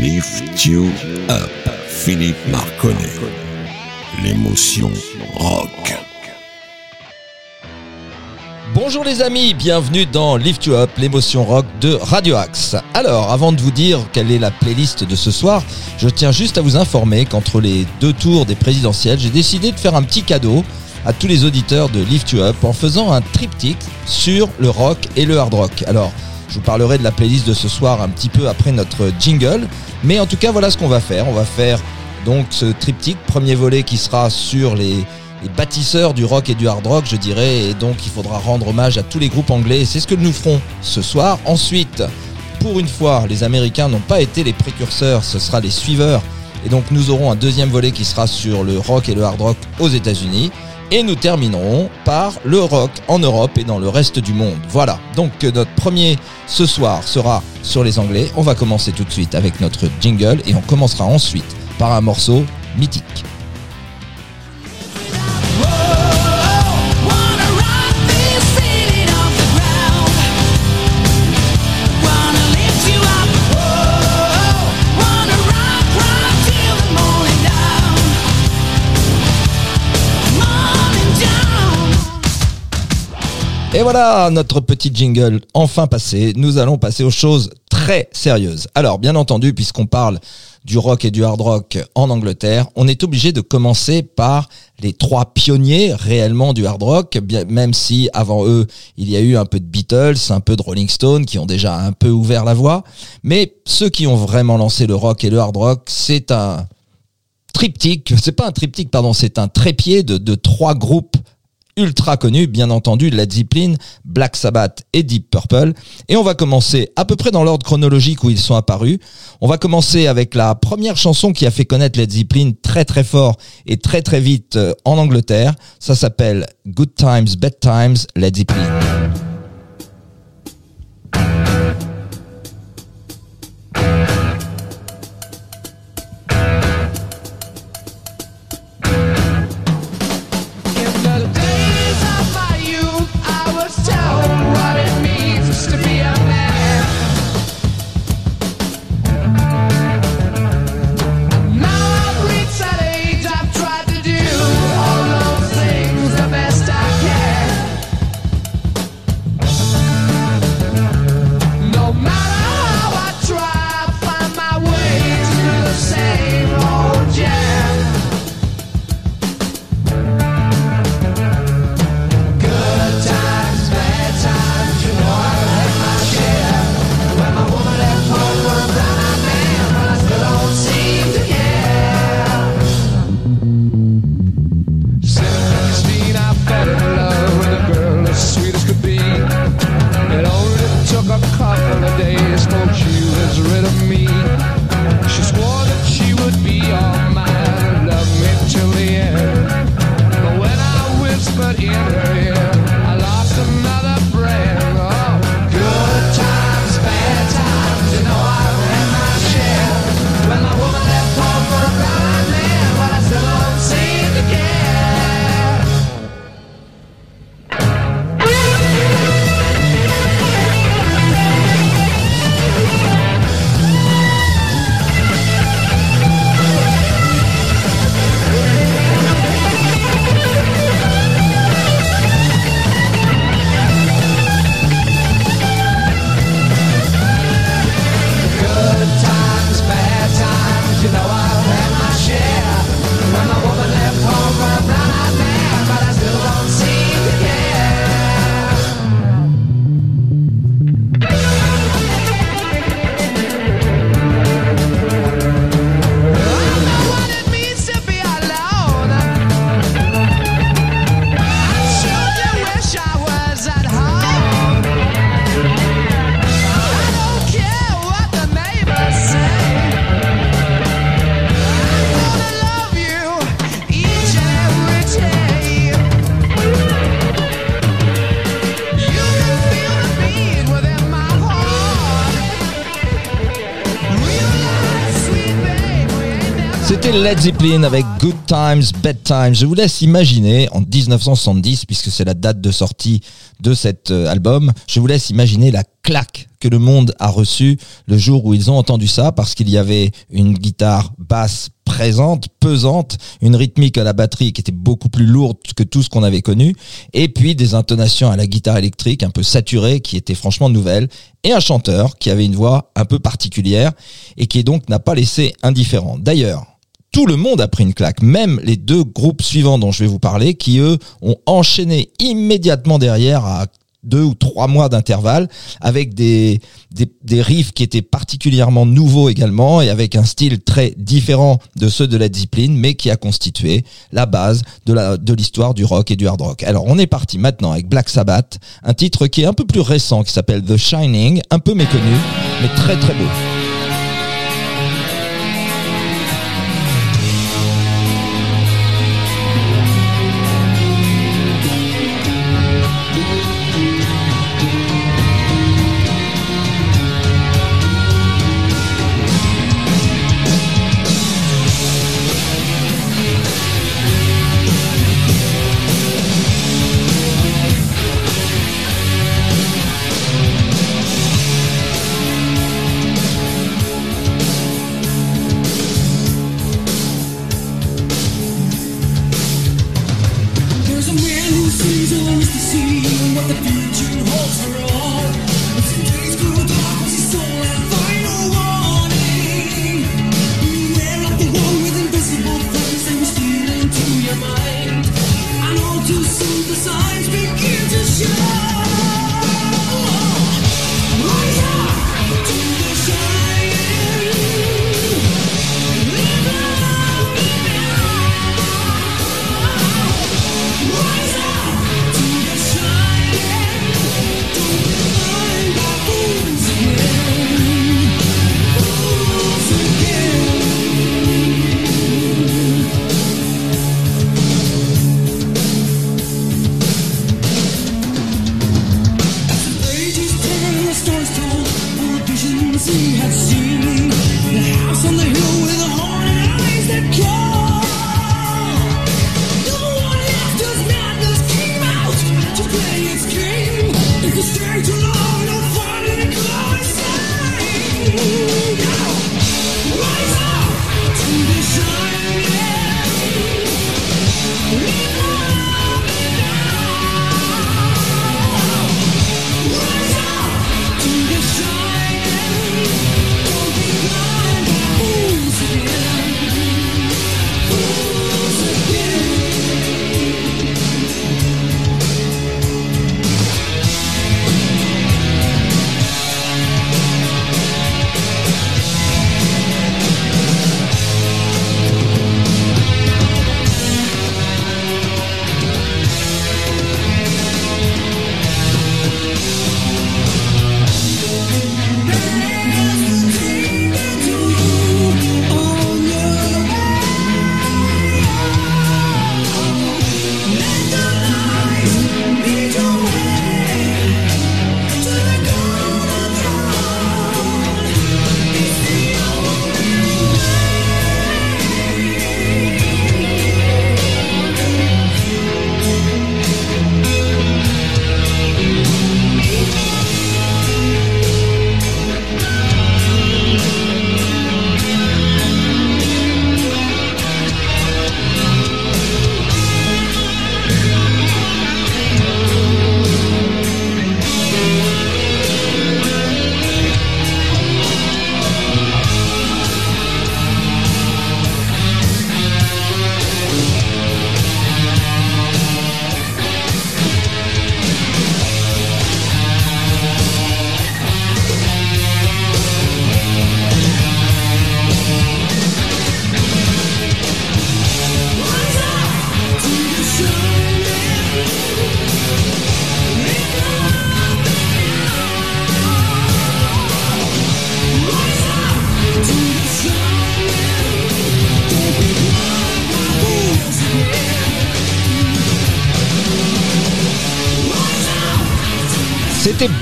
Lift You Up, Philippe Marconnet. L'émotion rock. Bonjour les amis, bienvenue dans Lift You Up, l'émotion rock de Radio Axe. Alors, avant de vous dire quelle est la playlist de ce soir, je tiens juste à vous informer qu'entre les deux tours des présidentielles, j'ai décidé de faire un petit cadeau à tous les auditeurs de Lift You Up en faisant un triptyque sur le rock et le hard rock. Alors, je vous parlerai de la playlist de ce soir un petit peu après notre jingle. Mais en tout cas, voilà ce qu'on va faire. On va faire donc ce triptyque, premier volet qui sera sur les, bâtisseurs du rock et du hard rock, je dirais. Et donc, il faudra rendre hommage à tous les groupes anglais. C'est ce que nous ferons ce soir. Ensuite, pour une fois, les Américains n'ont pas été les précurseurs, ce sera les suiveurs. Et donc, nous aurons un deuxième volet qui sera sur le rock et le hard rock aux États-Unis. Et nous terminerons par le rock en Europe et dans le reste du monde. Voilà, donc euh, notre premier ce soir sera sur les Anglais. On va commencer tout de suite avec notre jingle et on commencera ensuite par un morceau mythique. Et voilà, notre petit jingle enfin passé. Nous allons passer aux choses très sérieuses. Alors, bien entendu, puisqu'on parle du rock et du hard rock en Angleterre, on est obligé de commencer par les trois pionniers réellement du hard rock, même si avant eux, il y a eu un peu de Beatles, un peu de Rolling Stone qui ont déjà un peu ouvert la voie. Mais ceux qui ont vraiment lancé le rock et le hard rock, c'est un triptyque, c'est pas un triptyque, pardon, c'est un trépied de, de trois groupes ultra connus, bien entendu Led Zeppelin, Black Sabbath et Deep Purple. Et on va commencer à peu près dans l'ordre chronologique où ils sont apparus. On va commencer avec la première chanson qui a fait connaître Led Zeppelin très très fort et très très vite euh, en Angleterre. Ça s'appelle Good Times, Bad Times, Led Zeppelin. Led Zeppelin avec Good Times, Bad Times. Je vous laisse imaginer en 1970, puisque c'est la date de sortie de cet euh, album, je vous laisse imaginer la claque que le monde a reçue le jour où ils ont entendu ça, parce qu'il y avait une guitare basse présente, pesante, une rythmique à la batterie qui était beaucoup plus lourde que tout ce qu'on avait connu, et puis des intonations à la guitare électrique un peu saturées qui étaient franchement nouvelles, et un chanteur qui avait une voix un peu particulière et qui donc n'a pas laissé indifférent. D'ailleurs, tout le monde a pris une claque, même les deux groupes suivants dont je vais vous parler, qui eux ont enchaîné immédiatement derrière à deux ou trois mois d'intervalle, avec des, riffs qui étaient particulièrement nouveaux également, et avec un style très différent de ceux de la discipline, mais qui a constitué la base de de l'histoire du rock et du hard rock. Alors on est parti maintenant avec Black Sabbath, un titre qui est un peu plus récent, qui s'appelle The Shining, un peu méconnu, mais très très beau. stay too long.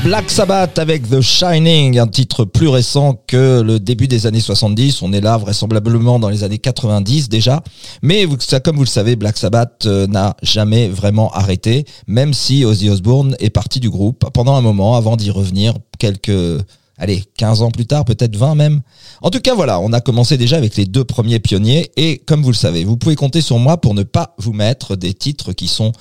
Black Sabbath avec The Shining, un titre plus récent que le début des années 70. On est là vraisemblablement dans les années 90 déjà. Mais comme vous le savez, Black Sabbath euh, n'a jamais vraiment arrêté, même si Ozzy Osbourne est parti du groupe pendant un moment avant d'y revenir quelques allez, 15 ans plus tard, peut-être 20 même. En tout cas, voilà, on a commencé déjà avec les deux premiers pionniers et comme vous le savez, vous pouvez compter sur moi pour ne pas vous mettre des titres qui sont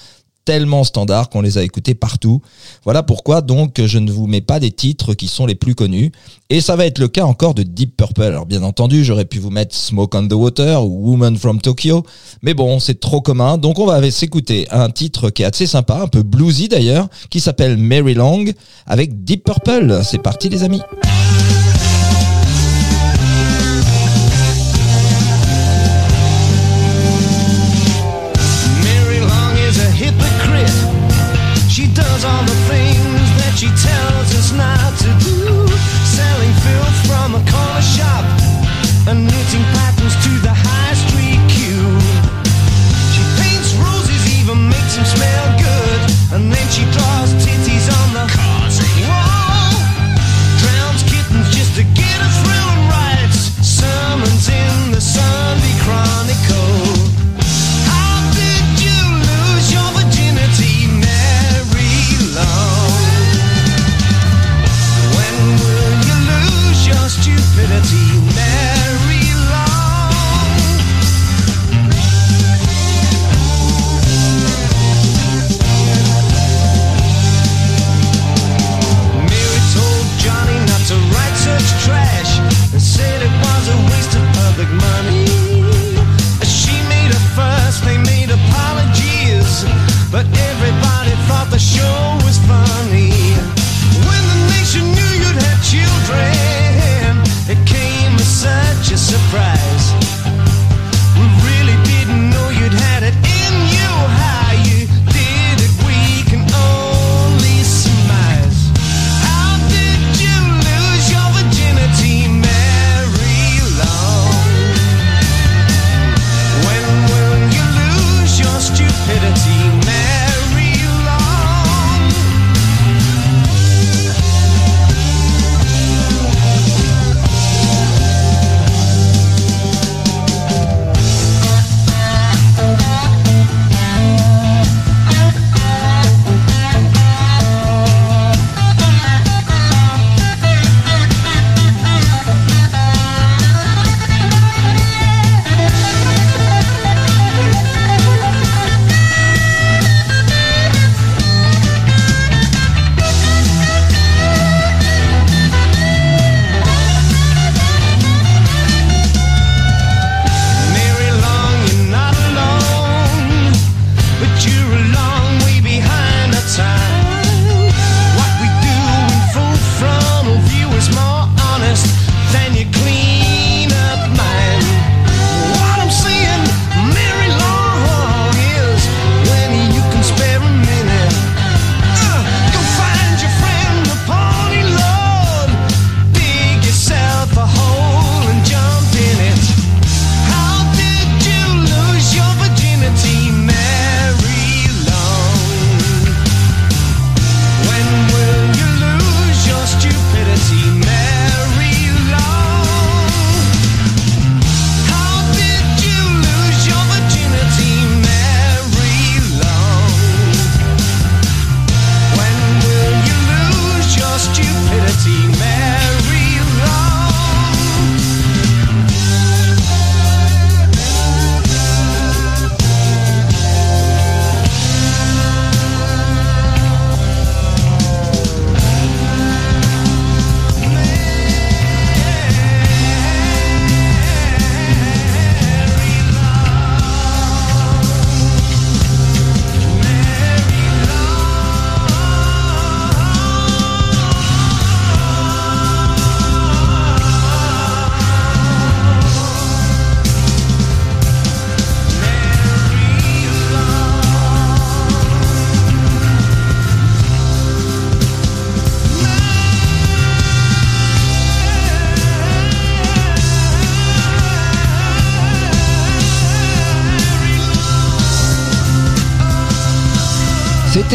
tellement standards qu'on les a écoutés partout. Voilà pourquoi donc je ne vous mets pas des titres qui sont les plus connus. Et ça va être le cas encore de Deep Purple. Alors bien entendu, j'aurais pu vous mettre Smoke on the Water ou Woman from Tokyo. Mais bon, c'est trop commun. Donc on va s'écouter un titre qui est assez sympa, un peu bluesy d'ailleurs, qui s'appelle Mary Long avec Deep Purple. C'est parti les amis. All the things that she tells us not to do. Selling filth from a corner shop and knitting patterns to the high street queue. She paints roses, even makes them smell good, and then she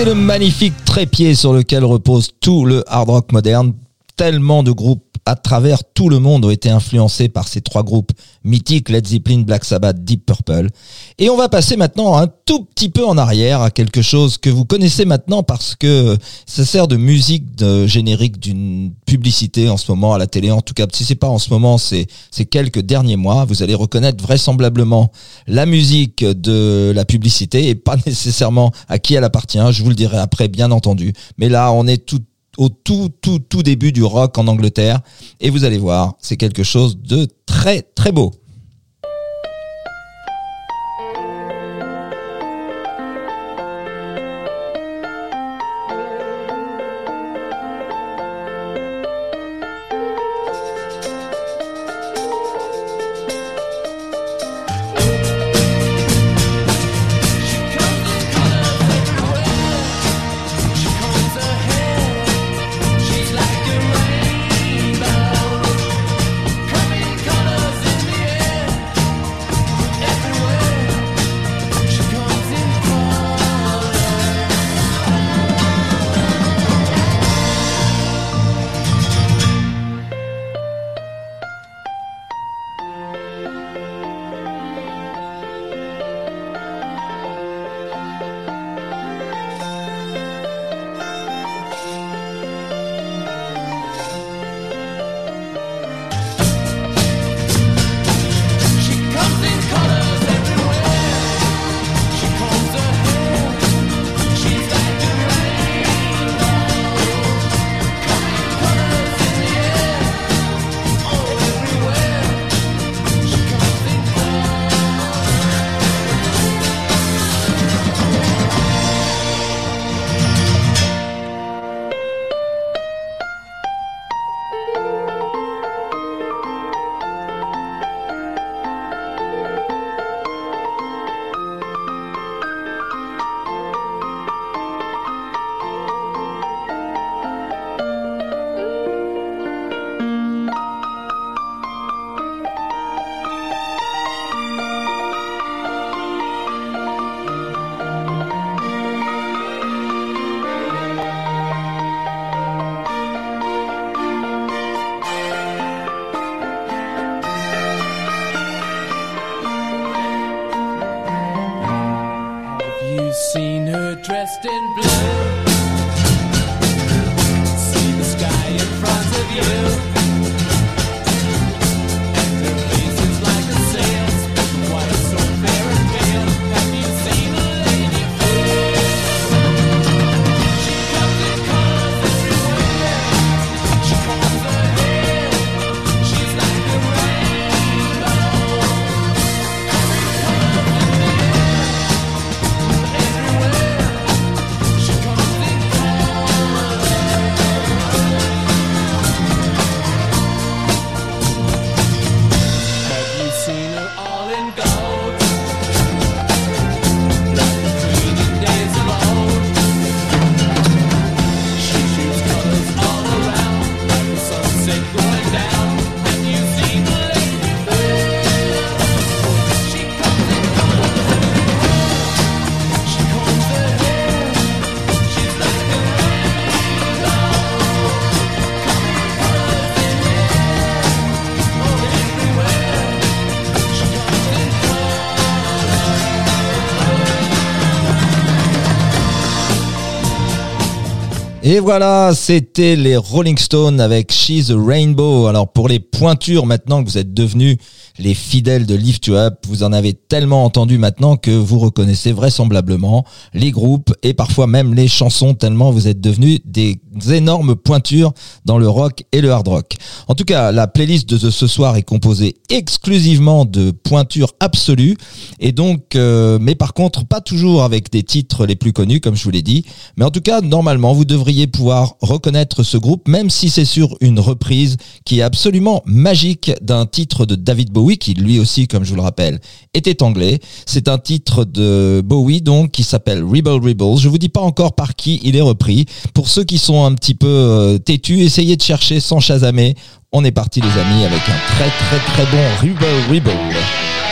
C'était le magnifique trépied sur lequel repose tout le hard rock moderne. Tellement de groupes à travers tout le monde ont été influencés par ces trois groupes mythiques, Led Zeppelin, Black Sabbath, Deep Purple. Et on va passer maintenant un tout petit peu en arrière à quelque chose que vous connaissez maintenant parce que ça sert de musique de générique d'une publicité en ce moment à la télé. En tout cas, si c'est pas en ce moment, c'est c'est quelques derniers mois. Vous allez reconnaître vraisemblablement la musique de la publicité et pas nécessairement à qui elle appartient. Je vous le dirai après, bien entendu. Mais là, on est tout au tout, tout, tout début du rock en Angleterre. Et vous allez voir, c'est quelque chose de très, très beau. Et voilà, c'était les Rolling Stones avec She's a Rainbow. Alors pour les pointures maintenant que vous êtes devenus les fidèles de Lift You Up, vous en avez tellement entendu maintenant que vous reconnaissez vraisemblablement les groupes et parfois même les chansons tellement vous êtes devenus des énormes pointures dans le rock et le hard rock. En tout cas, la playlist de ce soir est composée exclusivement de pointures absolues et donc, euh, mais par contre, pas toujours avec des titres les plus connus, comme je vous l'ai dit. Mais en tout cas, normalement, vous devriez pouvoir reconnaître ce groupe, même si c'est sur une reprise qui est absolument magique d'un titre de David Bowie, qui lui aussi, comme je vous le rappelle, était anglais. C'est un titre de Bowie, donc, qui s'appelle Rebel Rebels. Je vous dis pas encore par qui il est repris. Pour ceux qui sont un petit peu euh, têtus, essayez de chercher sans chasamer. On est parti les amis avec un très très très bon Rebel Rebel.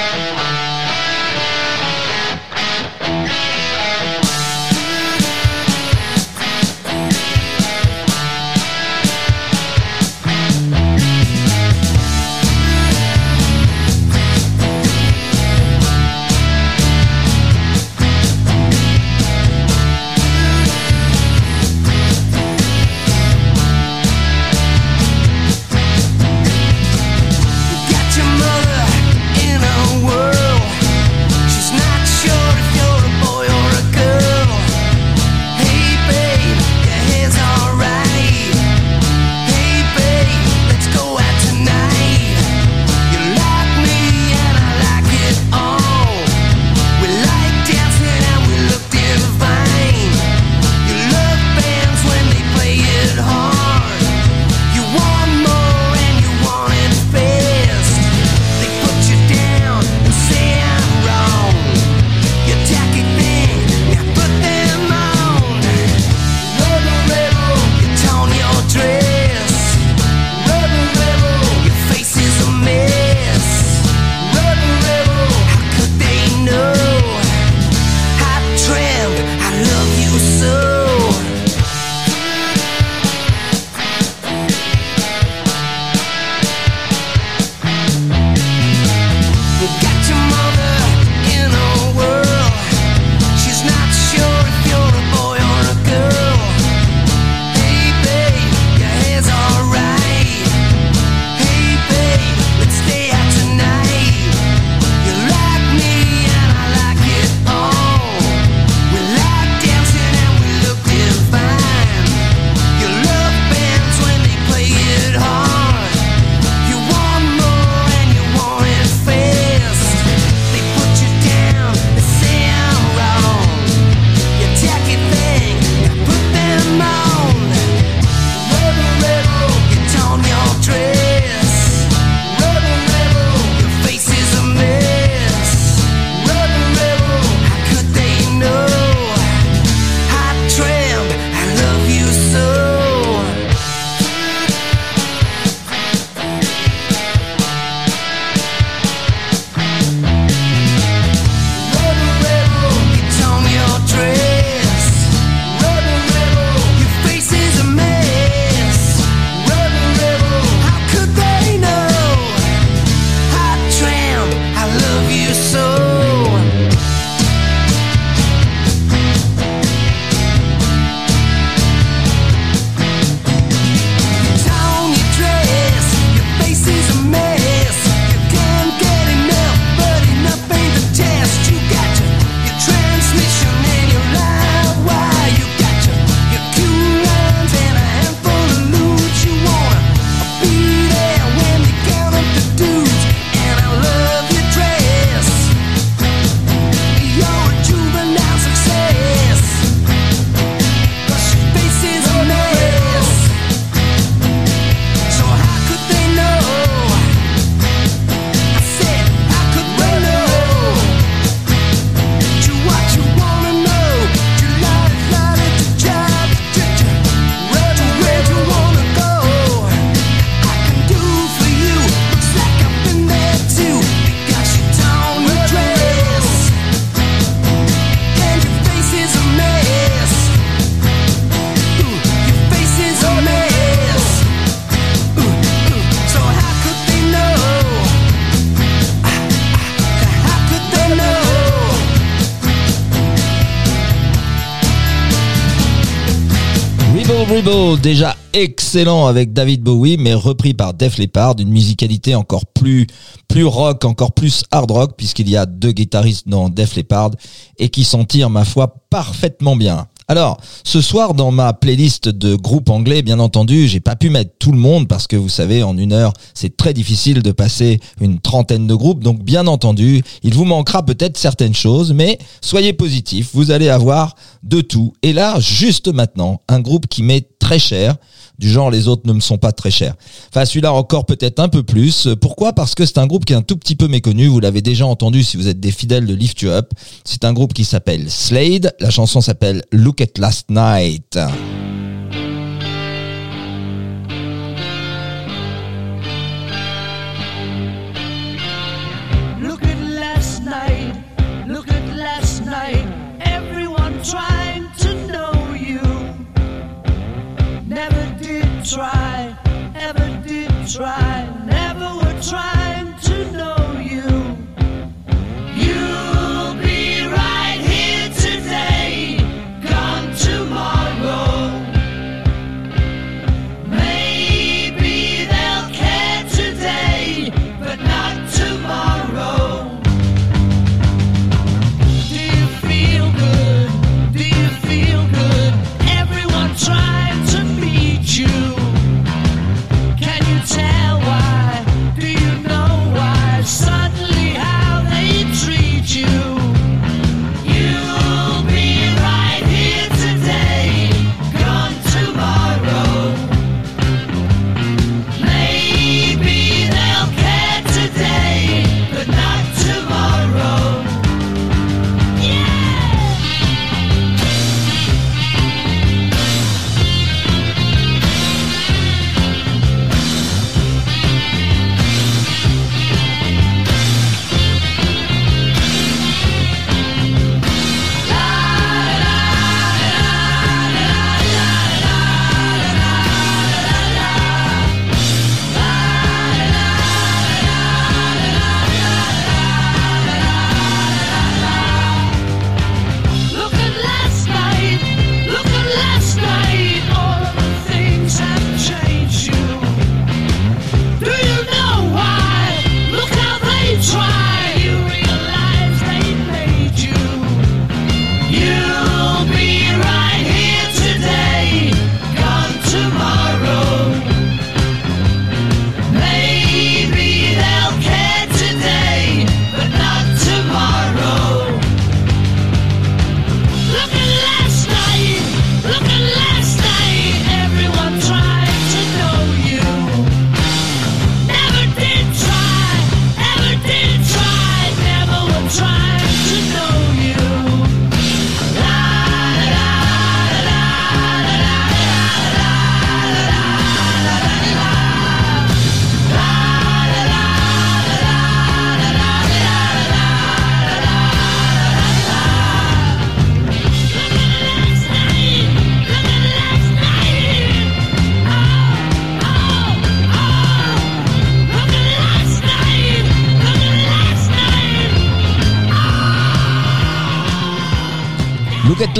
Déjà excellent avec David Bowie, mais repris par Def Leppard, d'une musicalité encore plus, plus rock, encore plus hard rock, puisqu'il y a deux guitaristes dans Def Leppard, et qui s'en tirent, ma foi, parfaitement bien. Alors, ce soir, dans ma playlist de groupes anglais, bien entendu, j'ai pas pu mettre tout le monde parce que vous savez, en une heure, c'est très difficile de passer une trentaine de groupes. Donc, bien entendu, il vous manquera peut-être certaines choses, mais soyez positifs. Vous allez avoir de tout. Et là, juste maintenant, un groupe qui met très cher, du genre les autres ne me sont pas très chers. Enfin celui-là encore peut-être un peu plus. Pourquoi? Parce que c'est un groupe qui est un tout petit peu méconnu, vous l'avez déjà entendu si vous êtes des fidèles de Lift You Up. C'est un groupe qui s'appelle Slade, la chanson s'appelle Look at Last Night.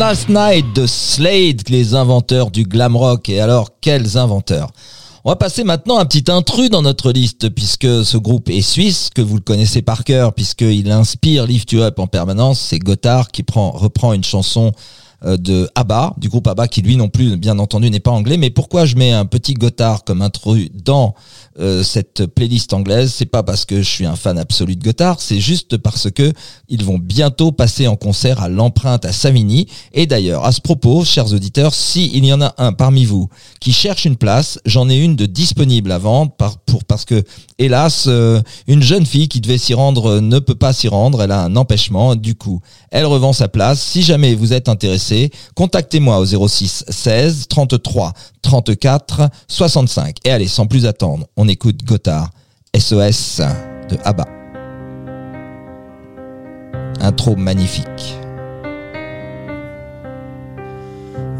Last Night de Slade, les inventeurs du glam rock. Et alors, quels inventeurs? On va passer maintenant un petit intrus dans notre liste puisque ce groupe est suisse, que vous le connaissez par cœur puisqu'il inspire Lift You Up en permanence. C'est Gotthard qui prend, reprend une chanson de ABBA, du groupe ABBA qui lui non plus, bien entendu, n'est pas anglais. Mais pourquoi je mets un petit Gotthard comme intrus dans euh, cette playlist anglaise, c'est pas parce que je suis un fan absolu de Gotthard, c'est juste parce que ils vont bientôt passer en concert à l'empreinte à Savigny. Et d'ailleurs, à ce propos, chers auditeurs, si il y en a un parmi vous qui cherche une place, j'en ai une de disponible à vendre pour, parce que, hélas, euh, une jeune fille qui devait s'y rendre ne peut pas s'y rendre, elle a un empêchement, du coup, elle revend sa place. Si jamais vous êtes intéressé, contactez-moi au 06 16 33 34 65. Et allez, sans plus attendre, on écoute Gotthard, SOS de ABBA. Intro magnifique.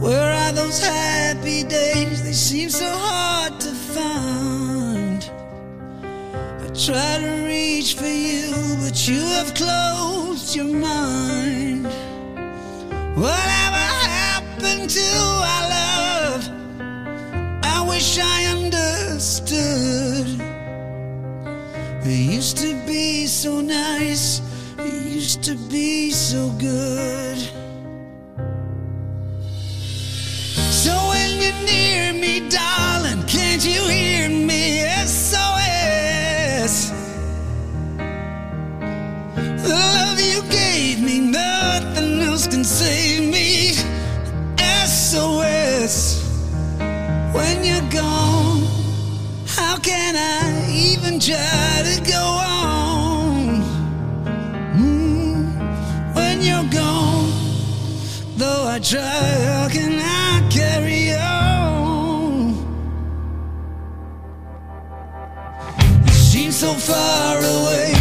Where are those happy days? They seem so hard to find. I try to reach for you, but you have closed your mind. Whatever happened to our love? I wish I understood. It used to be so nice, it used to be so good. So when you're near me, darling, can't you hear me? SOS. The love you gave me, else can save me. SOS. When you're gone, how can I even try to go on? Mm, When you're gone, though I try, how can I carry on? You seem so far away,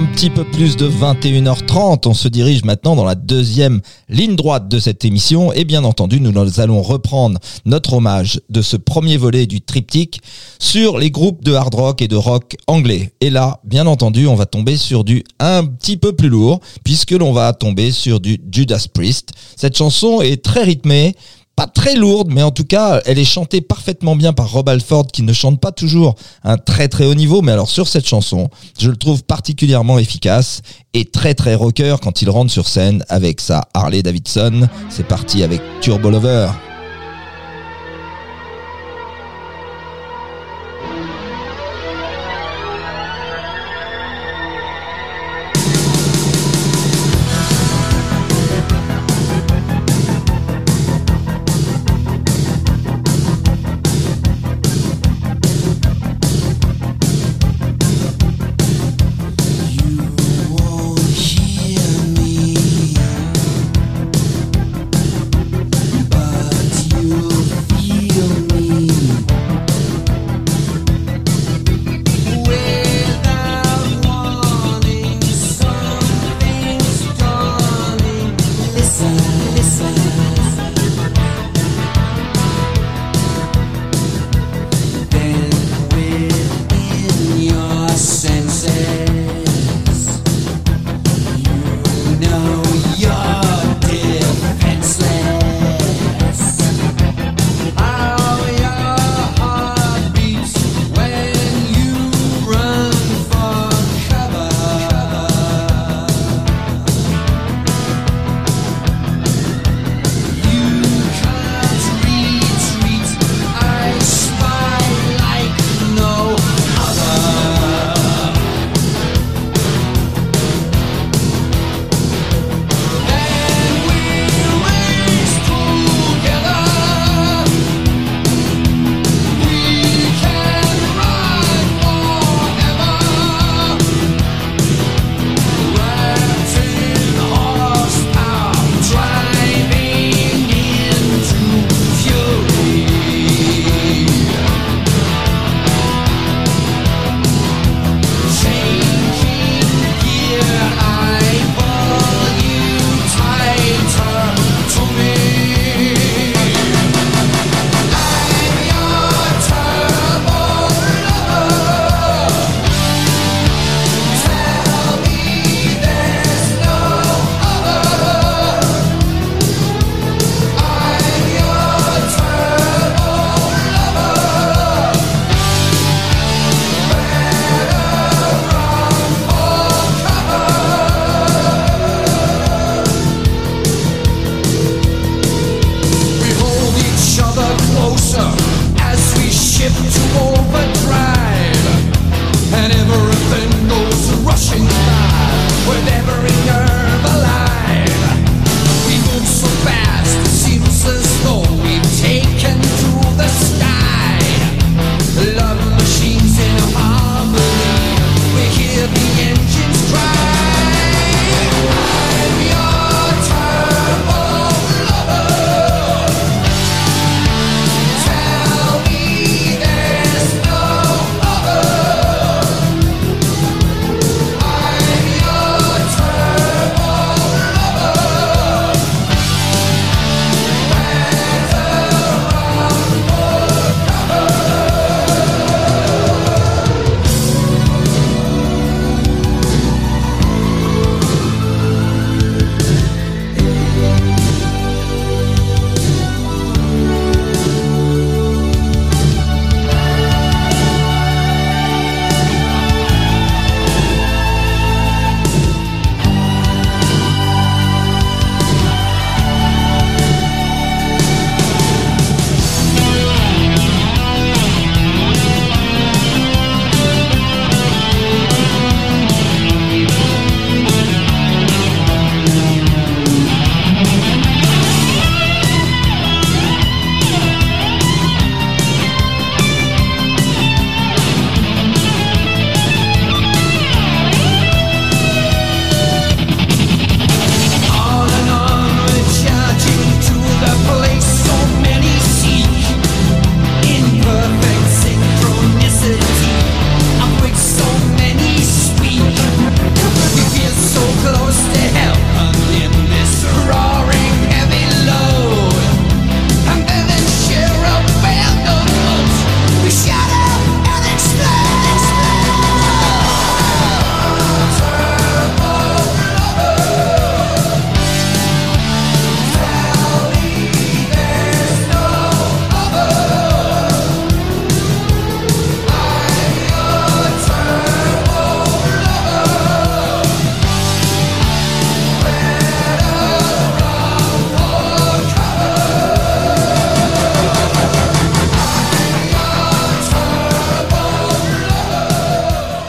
un petit peu plus de 21h30. On se dirige maintenant dans la deuxième ligne droite de cette émission. Et bien entendu, nous allons reprendre notre hommage de ce premier volet du triptyque sur les groupes de hard rock et de rock anglais. Et là, bien entendu, on va tomber sur du un petit peu plus lourd, puisque l'on va tomber sur du Judas Priest. Cette chanson est très rythmée, pas très lourde, mais en tout cas, elle est chantée parfaitement bien par Rob Alford, qui ne chante pas toujours un très très haut niveau, mais alors sur cette chanson, je le trouve particulièrement efficace et très très rocker quand il rentre sur scène avec sa Harley Davidson. C'est parti avec Turbo Lover.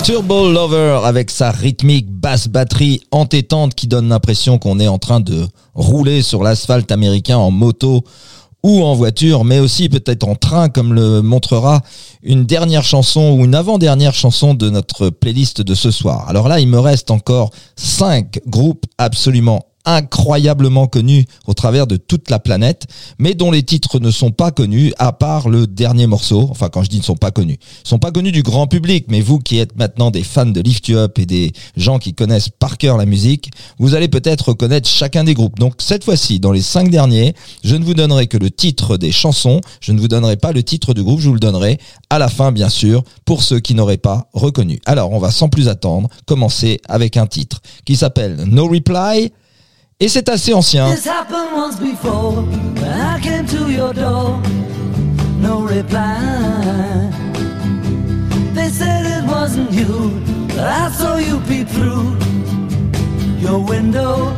Turbo Lover avec sa rythmique basse batterie entêtante qui donne l'impression qu'on est en train de rouler sur l'asphalte américain en moto ou en voiture, mais aussi peut-être en train, comme le montrera une dernière chanson ou une avant-dernière chanson de notre playlist de ce soir. Alors là, il me reste encore cinq groupes absolument incroyablement connus au travers de toute la planète, mais dont les titres ne sont pas connus, à part le dernier morceau. Enfin, quand je dis ne sont pas connus, sont pas connus du grand public, mais vous qui êtes maintenant des fans de Lift You Up et des gens qui connaissent par cœur la musique, vous allez peut-être reconnaître chacun des groupes. Donc cette fois-ci, dans les cinq derniers, je ne vous donnerai que le titre des chansons, je ne vous donnerai pas le titre du groupe, je vous le donnerai à la fin, bien sûr, pour ceux qui n'auraient pas reconnu. Alors, on va sans plus attendre commencer avec un titre qui s'appelle No Reply This happened once before when I came to your door. No reply. They said it wasn't you, but I saw you peep through your window.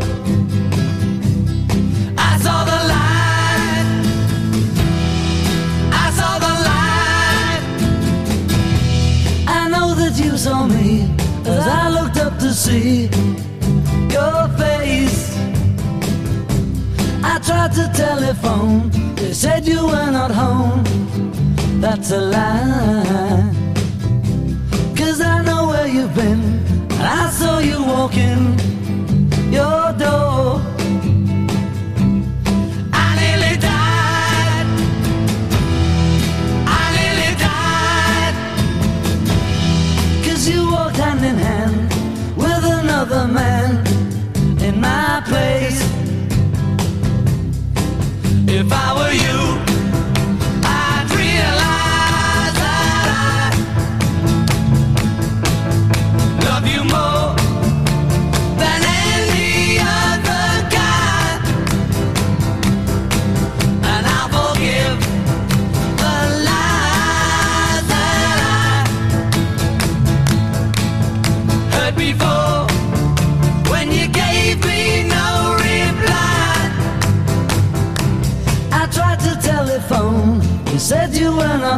I saw the light. I saw the light. I know that you saw me as I looked up to see your face. Tried to telephone, they said you were not home. That's a lie. Cause I know where you've been, and I saw you walking your door.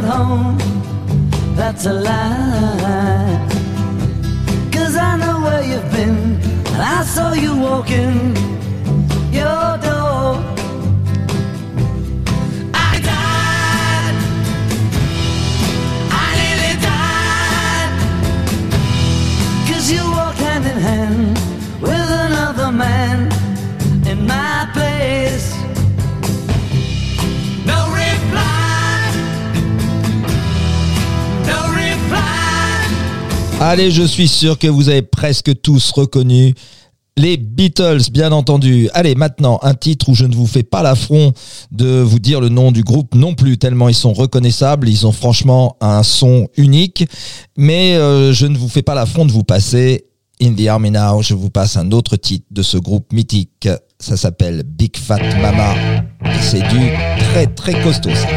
Not home. That's a lie. Cause I know where you've been, and I saw you walking Allez, je suis sûr que vous avez presque tous reconnu les Beatles, bien entendu. Allez, maintenant, un titre où je ne vous fais pas l'affront de vous dire le nom du groupe non plus, tellement ils sont reconnaissables. Ils ont franchement un son unique. Mais euh, je ne vous fais pas l'affront de vous passer In the Army Now. Je vous passe un autre titre de ce groupe mythique. Ça s'appelle Big Fat Mama. Et c'est du très très costaud. ça.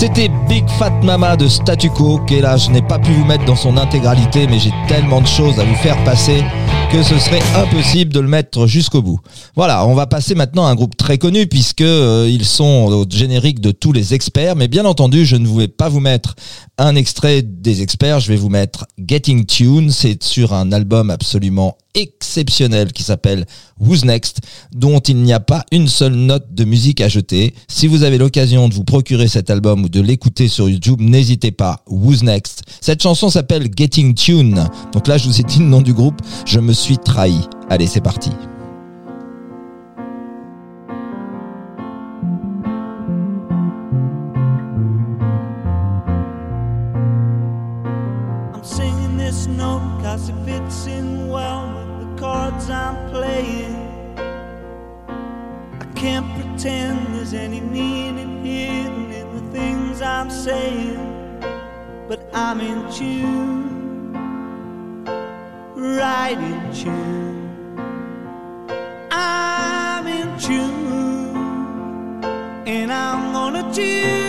C'était Big Fat Mama de Statu Quo, qui est là, je n'ai pas pu vous mettre dans son intégralité, mais j'ai tellement de choses à vous faire passer que ce serait impossible de le mettre jusqu'au bout. Voilà, on va passer maintenant à un groupe très connu puisque euh, ils sont au générique de tous les experts, mais bien entendu, je ne vais pas vous mettre un extrait des experts, je vais vous mettre Getting Tune, c'est sur un album absolument exceptionnel qui s'appelle Who's Next, dont il n'y a pas une seule note de musique à jeter. Si vous avez l'occasion de vous procurer cet album ou de l'écouter sur YouTube, n'hésitez pas. Who's Next. Cette chanson s'appelle Getting Tune. Donc là, je vous ai dit le nom du groupe. Je me suis trahi. Allez, c'est parti. I'm singing this note cause it fits in well with the cards I'm playing. I can't pretend there's any meaning hidden in the things I'm saying, but I'm in tune, right in tune. I'm in tune, and I'm gonna tune.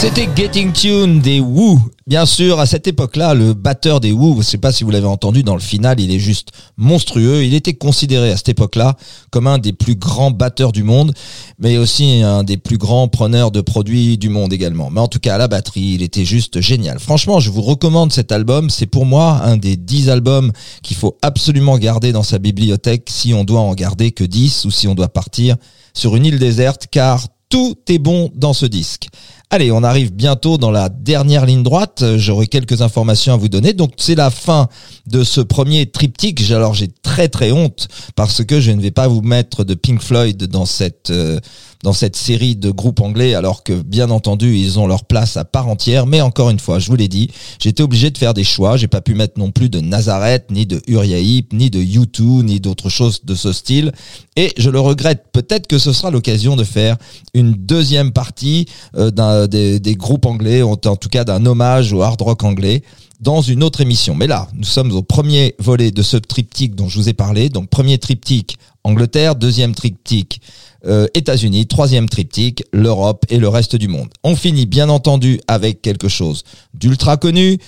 C'était Getting Tune des Who. Bien sûr, à cette époque-là, le batteur des Who, je ne sais pas si vous l'avez entendu dans le final, il est juste monstrueux. Il était considéré à cette époque-là comme un des plus grands batteurs du monde, mais aussi un des plus grands preneurs de produits du monde également. Mais en tout cas, la batterie, il était juste génial. Franchement, je vous recommande cet album. C'est pour moi un des dix albums qu'il faut absolument garder dans sa bibliothèque si on doit en garder que 10 ou si on doit partir sur une île déserte, car tout est bon dans ce disque. Allez, on arrive bientôt dans la dernière ligne droite. J'aurai quelques informations à vous donner. Donc c'est la fin de ce premier triptyque. Alors j'ai très très honte parce que je ne vais pas vous mettre de Pink Floyd dans cette euh, dans cette série de groupes anglais, alors que bien entendu ils ont leur place à part entière. Mais encore une fois, je vous l'ai dit, j'étais obligé de faire des choix. J'ai pas pu mettre non plus de Nazareth, ni de Uriah Heep, ni de U2, ni d'autres choses de ce style. Et je le regrette. Peut-être que ce sera l'occasion de faire une deuxième partie euh, des groupes anglais, en tout cas d'un hommage au hard rock anglais dans une autre émission. Mais là, nous sommes au premier volet de ce triptyque dont je vous ai parlé. Donc premier triptyque Angleterre, deuxième triptyque euh, États-Unis, troisième triptyque l'Europe et le reste du monde. On finit bien entendu avec quelque chose d'ultra connu.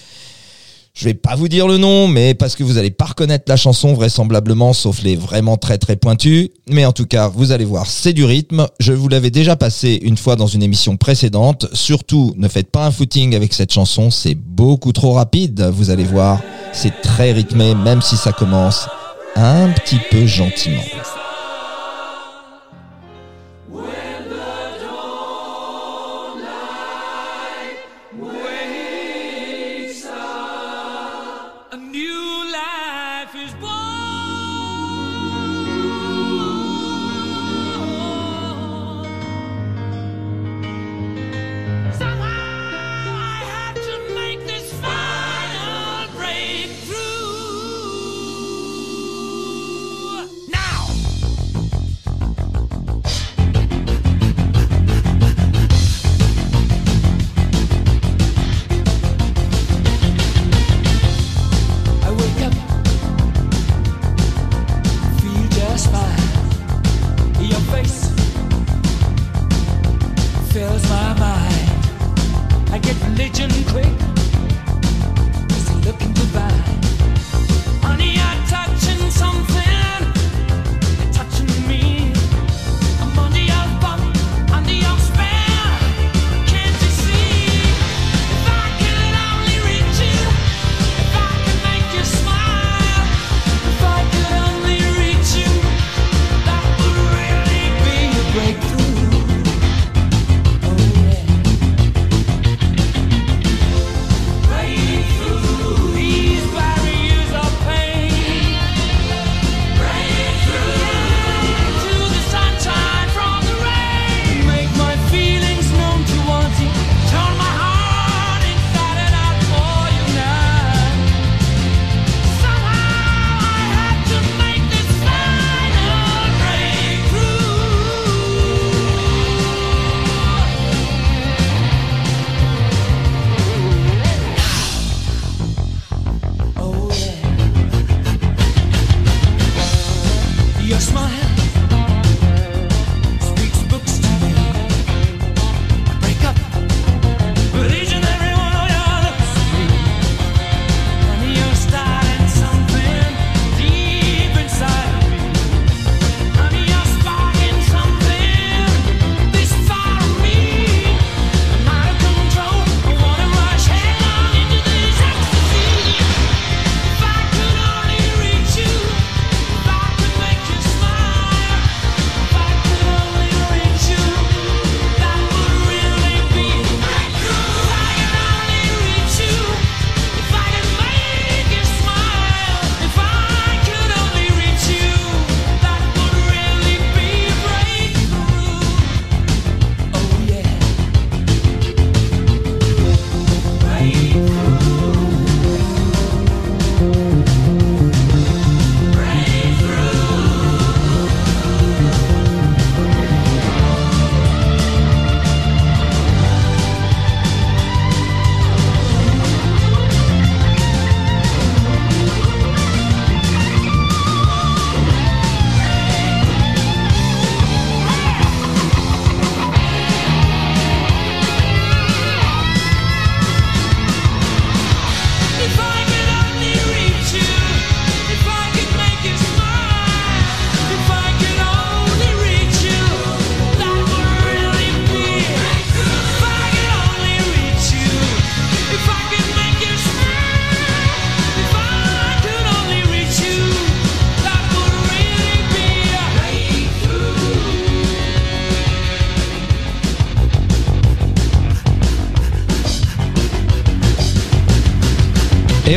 Je vais pas vous dire le nom, mais parce que vous allez pas reconnaître la chanson vraisemblablement, sauf les vraiment très très pointus. Mais en tout cas, vous allez voir, c'est du rythme. Je vous l'avais déjà passé une fois dans une émission précédente. Surtout, ne faites pas un footing avec cette chanson, c'est beaucoup trop rapide. Vous allez voir, c'est très rythmé, même si ça commence un petit peu gentiment.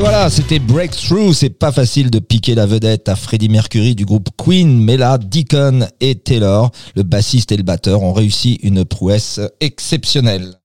Voilà, c'était Breakthrough. C'est pas facile de piquer la vedette à Freddie Mercury du groupe Queen, mais là, Deacon et Taylor, le bassiste et le batteur, ont réussi une prouesse exceptionnelle.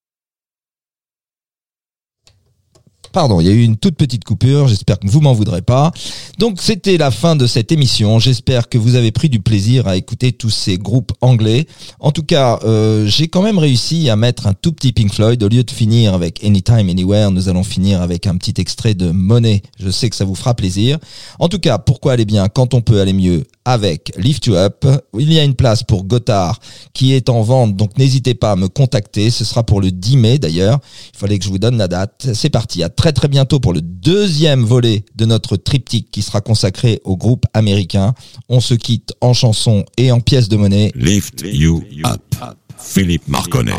Pardon, il y a eu une toute petite coupure, j'espère que vous m'en voudrez pas. Donc c'était la fin de cette émission, j'espère que vous avez pris du plaisir à écouter tous ces groupes anglais. En tout cas, euh, j'ai quand même réussi à mettre un tout petit Pink Floyd. Au lieu de finir avec Anytime, Anywhere, nous allons finir avec un petit extrait de Money. Je sais que ça vous fera plaisir. En tout cas, pourquoi aller bien quand on peut aller mieux avec Lift You Up? Il y a une place pour Gotthard qui est en vente, donc n'hésitez pas à me contacter. Ce sera pour le 10 mai d'ailleurs. Il fallait que je vous donne la date. C'est parti. À très très bientôt pour le deuxième volet de notre triptyque qui sera consacré au groupe américain. On se quitte en chanson et en pièces de monnaie. Lift You Up. Philippe Marconnet.